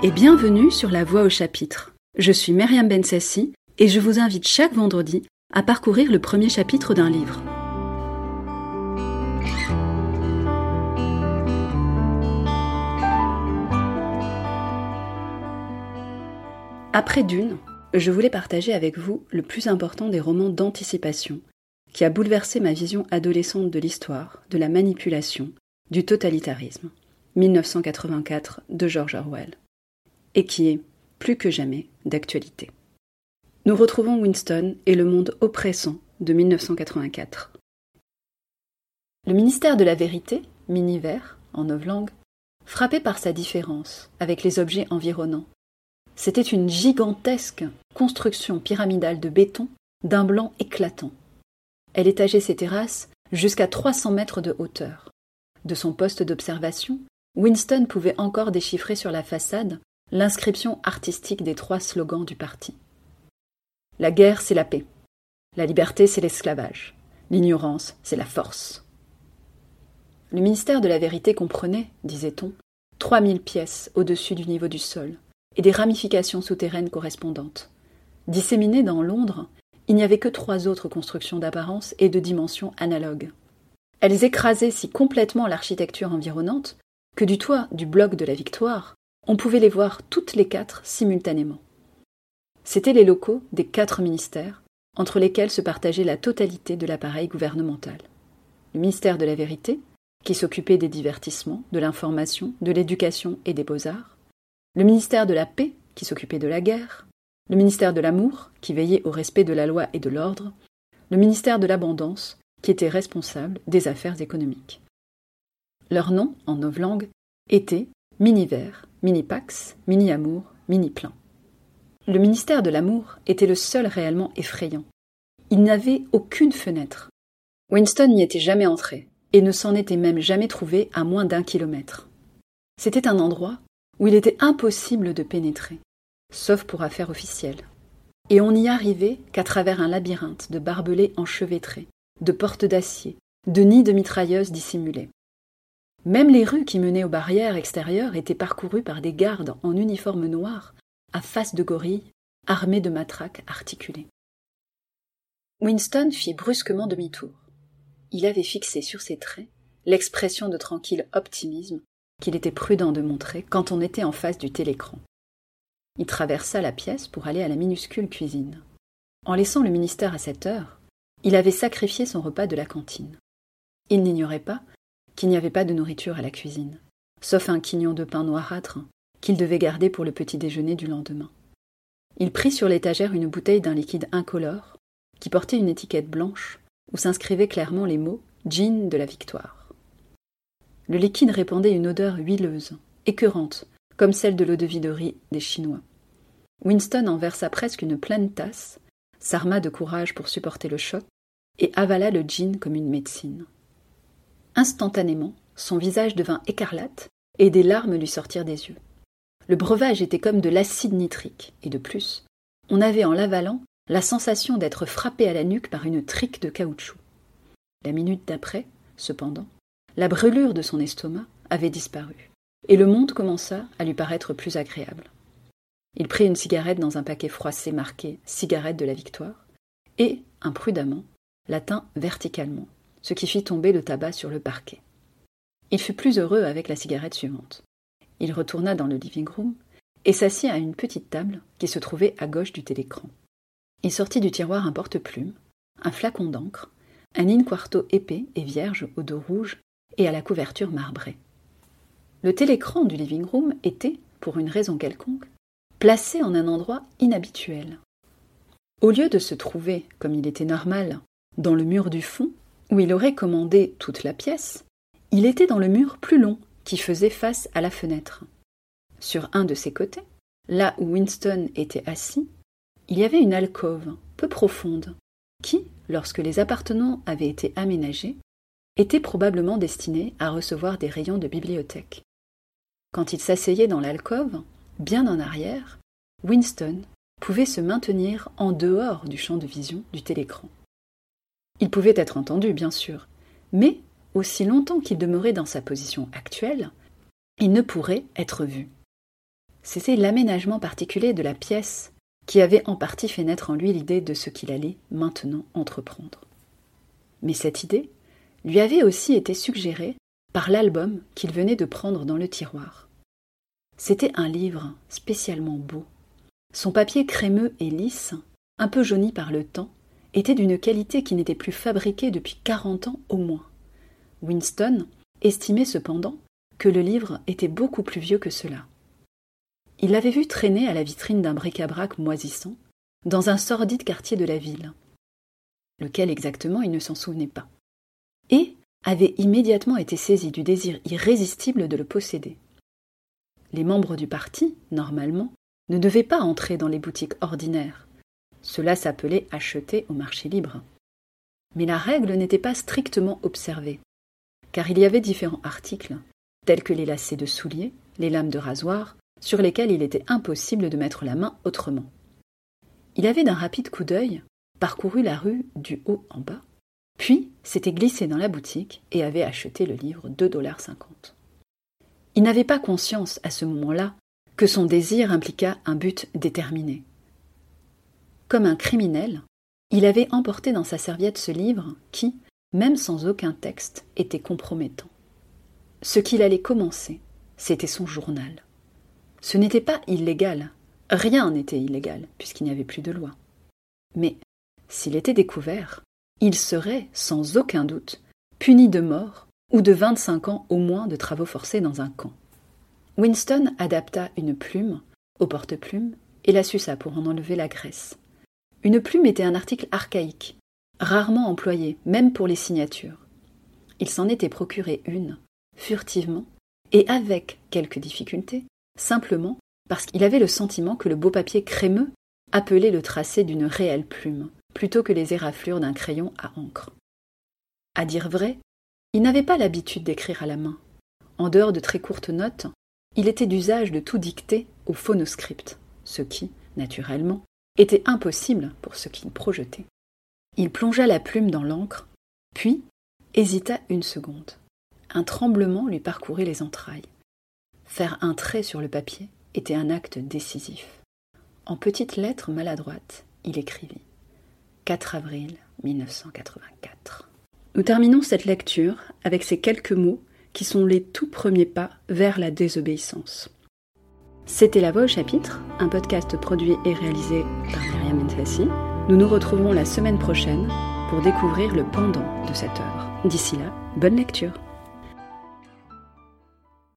et bienvenue sur La Voix au chapitre. Je suis Myriam Bensassi et je vous invite chaque vendredi à parcourir le premier chapitre d'un livre. Après Dune, je voulais partager avec vous le plus important des romans d'anticipation qui a bouleversé ma vision adolescente de l'histoire, de la manipulation, du totalitarisme. 1984 de George Orwell, et qui est, plus que jamais, d'actualité. Nous retrouvons Winston et le monde oppressant de 1984. Le ministère de la Vérité, Miniver, en novlangue, frappé par sa différence avec les objets environnants. C'était une gigantesque construction pyramidale de béton d'un blanc éclatant. Elle étageait ses terrasses jusqu'à 300 mètres de hauteur. De son poste d'observation, Winston pouvait encore déchiffrer sur la façade l'inscription artistique des trois slogans du parti. La guerre, c'est la paix. La liberté, c'est l'esclavage. L'ignorance, c'est la force. Le ministère de la Vérité comprenait, disait-on, trois mille pièces au-dessus du niveau du sol et des ramifications souterraines correspondantes. Disséminées dans Londres, il n'y avait que trois autres constructions d'apparence et de dimensions analogues. Elles écrasaient si complètement l'architecture environnante que du toit du bloc de la Victoire, on pouvait les voir toutes les quatre simultanément. C'étaient les locaux des quatre ministères, entre lesquels se partageait la totalité de l'appareil gouvernemental. Le ministère de la Vérité, qui s'occupait des divertissements, de l'information, de l'éducation et des beaux-arts, le ministère de la Paix, qui s'occupait de la guerre, le ministère de l'Amour, qui veillait au respect de la loi et de l'ordre, le ministère de l'Abondance, qui était responsable des affaires économiques. Leur nom, en novlangue, était Mini-Vert, Mini-Pax, Mini-Amour, Mini-Plein. Le ministère de l'Amour était le seul réellement effrayant. Il n'avait aucune fenêtre. Winston n'y était jamais entré, et ne s'en était même jamais trouvé à moins d'un kilomètre. C'était un endroit où il était impossible de pénétrer, sauf pour affaires officielles. Et on n'y arrivait qu'à travers un labyrinthe de barbelés enchevêtrés, de portes d'acier, de nids de mitrailleuses dissimulées. Même les rues qui menaient aux barrières extérieures étaient parcourues par des gardes en uniforme noir, à face de gorille, armés de matraques articulées. Winston fit brusquement demi-tour. Il avait fixé sur ses traits l'expression de tranquille optimisme qu'il était prudent de montrer quand on était en face du télécran. Il traversa la pièce pour aller à la minuscule cuisine. En laissant le ministère à cette heure, il avait sacrifié son repas de la cantine. Il n'ignorait pas qu'il n'y avait pas de nourriture à la cuisine, sauf un quignon de pain noirâtre qu'il devait garder pour le petit déjeuner du lendemain. Il prit sur l'étagère une bouteille d'un liquide incolore qui portait une étiquette blanche où s'inscrivaient clairement les mots Gin de la victoire. Le liquide répandait une odeur huileuse, écœurante, comme celle de l'eau de vie de riz des Chinois. Winston en versa presque une pleine tasse, s'arma de courage pour supporter le choc, et avala le gin comme une médecine. Instantanément, son visage devint écarlate et des larmes lui sortirent des yeux. Le breuvage était comme de l'acide nitrique, et de plus, on avait en l'avalant la sensation d'être frappé à la nuque par une trique de caoutchouc. La minute d'après, cependant, la brûlure de son estomac avait disparu, et le monde commença à lui paraître plus agréable. Il prit une cigarette dans un paquet froissé marqué Cigarette de la victoire, et, imprudemment, la tint verticalement, ce qui fit tomber le tabac sur le parquet. Il fut plus heureux avec la cigarette suivante. Il retourna dans le living room et s'assit à une petite table qui se trouvait à gauche du télécran. Il sortit du tiroir un porte-plume, un flacon d'encre, un in-quarto épais et vierge au dos rouge et à la couverture marbrée. Le télécran du living room était, pour une raison quelconque, placé en un endroit inhabituel. Au lieu de se trouver, comme il était normal, dans le mur du fond, où il aurait commandé toute la pièce, il était dans le mur plus long qui faisait face à la fenêtre. Sur un de ses côtés, là où Winston était assis, il y avait une alcôve peu profonde qui, lorsque les appartements avaient été aménagés, était probablement destinée à recevoir des rayons de bibliothèque. Quand il s'asseyait dans l'alcôve, bien en arrière, Winston pouvait se maintenir en dehors du champ de vision du télécran. Il pouvait être entendu, bien sûr, mais aussi longtemps qu'il demeurait dans sa position actuelle, il ne pourrait être vu. c'était l'aménagement particulier de la pièce qui avait en partie fait naître en lui l'idée de ce qu'il allait maintenant entreprendre. Mais cette idée lui avait aussi été suggérée par l'album qu'il venait de prendre dans le tiroir. C'était un livre spécialement beau. Son papier crémeux et lisse, un peu jauni par le temps, était d'une qualité qui n'était plus fabriquée depuis quarante ans au moins. Winston estimait cependant que le livre était beaucoup plus vieux que cela. Il l'avait vu traîner à la vitrine d'un bric-à-brac moisissant, dans un sordide quartier de la ville. Lequel exactement il ne s'en souvenait pas. Et avait immédiatement été saisi du désir irrésistible de le posséder. Les membres du parti, normalement, ne devaient pas entrer dans les boutiques ordinaires. Cela s'appelait acheter au marché libre. Mais la règle n'était pas strictement observée, car il y avait différents articles, tels que les lacets de souliers, les lames de rasoir, sur lesquels il était impossible de mettre la main autrement. Il avait d'un rapide coup d'œil parcouru la rue du haut en bas, puis s'était glissé dans la boutique et avait acheté le livre $2,50. Il n'avait pas conscience à ce moment-là que son désir impliqua un but déterminé. Comme un criminel, il avait emporté dans sa serviette ce livre qui, même sans aucun texte, était compromettant. Ce qu'il allait commencer, c'était son journal. Ce n'était pas illégal, rien n'était illégal, puisqu'il n'y avait plus de loi. Mais s'il était découvert, il serait, sans aucun doute, puni de mort ou de vingt-cinq ans au moins de travaux forcés dans un camp. Winston adapta une plume au porte-plume et la suça pour en enlever la graisse. Une plume était un article archaïque, rarement employé, même pour les signatures. Il s'en était procuré une, furtivement, et avec quelques difficultés, simplement parce qu'il avait le sentiment que le beau papier crémeux appelait le tracé d'une réelle plume, plutôt que les éraflures d'un crayon à encre. À dire vrai, il n'avait pas l'habitude d'écrire à la main. En dehors de très courtes notes, il était d'usage de tout dicter au phonoscript, ce qui, naturellement, était impossible pour ce qu'il projetait. Il plongea la plume dans l'encre, puis hésita une seconde. Un tremblement lui parcourait les entrailles. Faire un trait sur le papier était un acte décisif. En petites lettres maladroites, il écrivit 4 avril 1984. Nous terminons cette lecture avec ces quelques mots qui sont les tout premiers pas vers la désobéissance. C'était La Voix au chapitre, un podcast produit et réalisé par Myriam Enfassi. Nous nous retrouvons la semaine prochaine pour découvrir le pendant de cette œuvre. D'ici là, bonne lecture